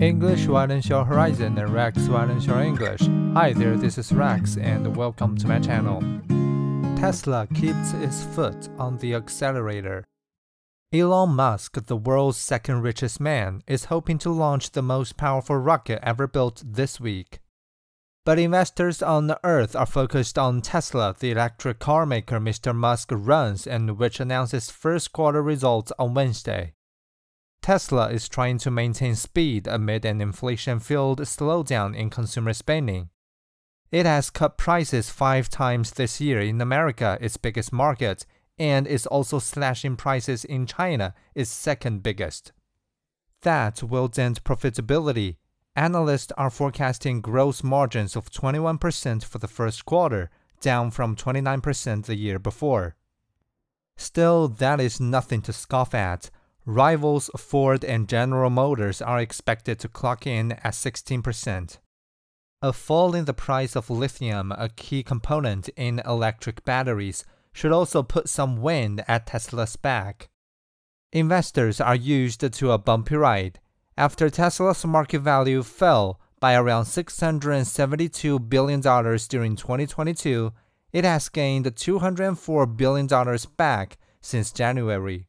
English widens your horizon and Rex widens your English. Hi there, this is Rex and welcome to my channel. Tesla keeps its foot on the accelerator. Elon Musk, the world's second richest man, is hoping to launch the most powerful rocket ever built this week. But investors on the Earth are focused on Tesla, the electric car maker Mr. Musk runs and which announces first quarter results on Wednesday. Tesla is trying to maintain speed amid an inflation fueled slowdown in consumer spending. It has cut prices five times this year in America, its biggest market, and is also slashing prices in China, its second biggest. That will dent profitability. Analysts are forecasting gross margins of 21% for the first quarter, down from 29% the year before. Still, that is nothing to scoff at Rivals Ford and General Motors are expected to clock in at 16%. A fall in the price of lithium, a key component in electric batteries, should also put some wind at Tesla's back. Investors are used to a bumpy ride. After Tesla's market value fell by around $672 billion during 2022, it has gained $204 billion back since January.